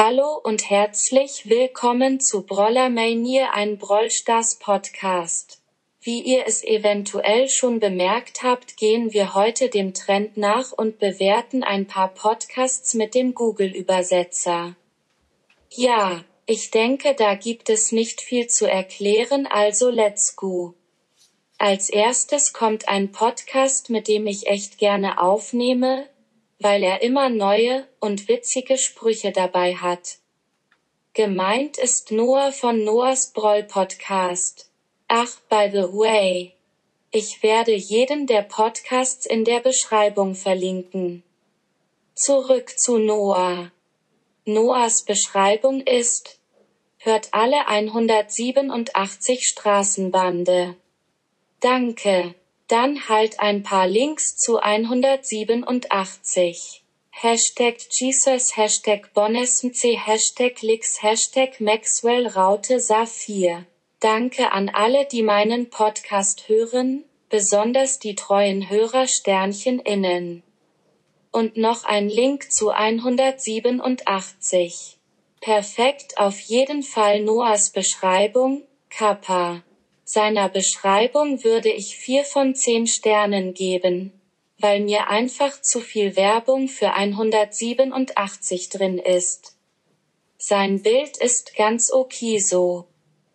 Hallo und herzlich willkommen zu Brawlermania ein Brawl Stars Podcast. Wie ihr es eventuell schon bemerkt habt, gehen wir heute dem Trend nach und bewerten ein paar Podcasts mit dem Google-Übersetzer. Ja, ich denke, da gibt es nicht viel zu erklären, also let's go. Als erstes kommt ein Podcast, mit dem ich echt gerne aufnehme, weil er immer neue und witzige Sprüche dabei hat. Gemeint ist Noah von Noahs Broll Podcast. Ach, by the way. Ich werde jeden der Podcasts in der Beschreibung verlinken. Zurück zu Noah. Noahs Beschreibung ist, hört alle 187 Straßenbande. Danke. Dann halt ein paar Links zu 187. Hashtag Jesus, Hashtag Bonesmc, Hashtag Lix, Hashtag Maxwell Raute Saphir. Danke an alle, die meinen Podcast hören, besonders die treuen Hörer Sternchen innen. Und noch ein Link zu 187. Perfekt auf jeden Fall Noahs Beschreibung, Kappa. Seiner Beschreibung würde ich vier von zehn Sternen geben, weil mir einfach zu viel Werbung für 187 drin ist. Sein Bild ist ganz okay so.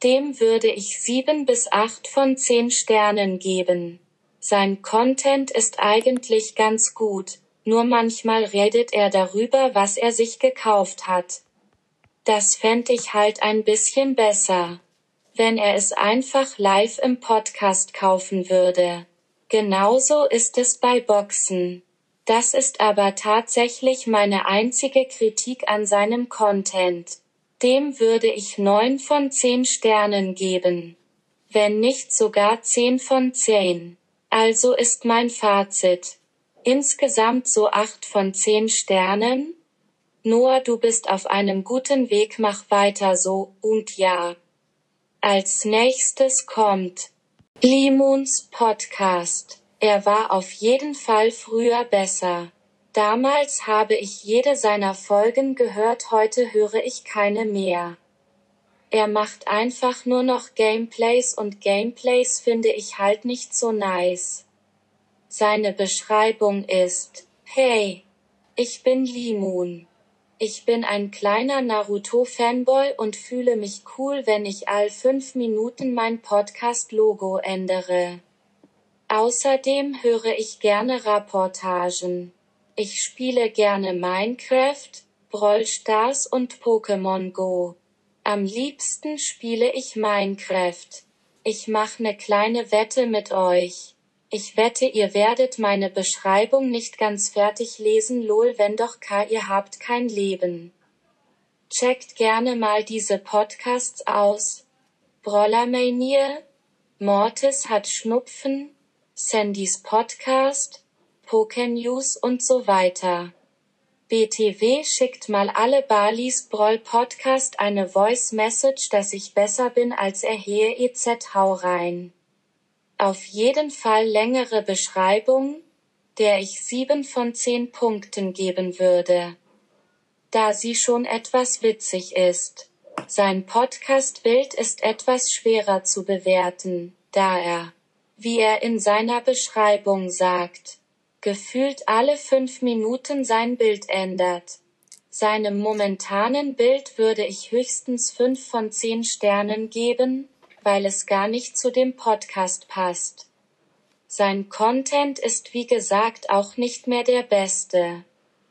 Dem würde ich sieben bis acht von zehn Sternen geben. Sein Content ist eigentlich ganz gut, nur manchmal redet er darüber, was er sich gekauft hat. Das fänd ich halt ein bisschen besser wenn er es einfach live im Podcast kaufen würde. Genauso ist es bei Boxen. Das ist aber tatsächlich meine einzige Kritik an seinem Content. Dem würde ich neun von zehn Sternen geben. Wenn nicht sogar zehn von zehn. Also ist mein Fazit. Insgesamt so acht von zehn Sternen? Noah, du bist auf einem guten Weg, mach weiter so, und ja. Als nächstes kommt Limons Podcast. Er war auf jeden Fall früher besser. Damals habe ich jede seiner Folgen gehört, heute höre ich keine mehr. Er macht einfach nur noch Gameplays und Gameplays finde ich halt nicht so nice. Seine Beschreibung ist, hey, ich bin Limun. Ich bin ein kleiner Naruto-Fanboy und fühle mich cool, wenn ich all fünf Minuten mein Podcast-Logo ändere. Außerdem höre ich gerne Rapportagen. Ich spiele gerne Minecraft, Brawl Stars und Pokémon Go. Am liebsten spiele ich Minecraft. Ich mach ne kleine Wette mit euch. Ich wette, ihr werdet meine Beschreibung nicht ganz fertig lesen, lol, wenn doch K, ihr habt kein Leben. Checkt gerne mal diese Podcasts aus. Brollermania, Mortis hat Schnupfen, Sandys Podcast, Pokenews und so weiter. BTW schickt mal alle Balis Broll Podcast eine Voice Message, dass ich besser bin als er Hehe EZ hau rein. Auf jeden Fall längere Beschreibung, der ich sieben von zehn Punkten geben würde. Da sie schon etwas witzig ist. Sein Podcast-Bild ist etwas schwerer zu bewerten, da er, wie er in seiner Beschreibung sagt, gefühlt alle fünf Minuten sein Bild ändert. Seinem momentanen Bild würde ich höchstens fünf von zehn Sternen geben, weil es gar nicht zu dem Podcast passt. Sein Content ist wie gesagt auch nicht mehr der beste.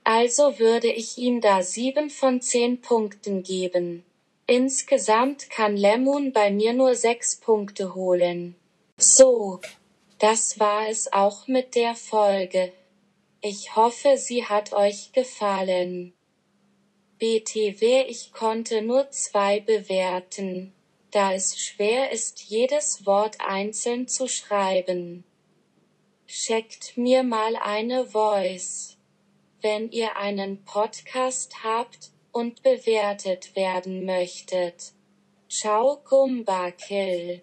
Also würde ich ihm da sieben von zehn Punkten geben. Insgesamt kann Lemon bei mir nur sechs Punkte holen. So. Das war es auch mit der Folge. Ich hoffe, sie hat euch gefallen. BTW ich konnte nur zwei bewerten da es schwer ist, jedes Wort einzeln zu schreiben. Checkt mir mal eine Voice. Wenn ihr einen Podcast habt und bewertet werden möchtet. Ciao Gumba Kill.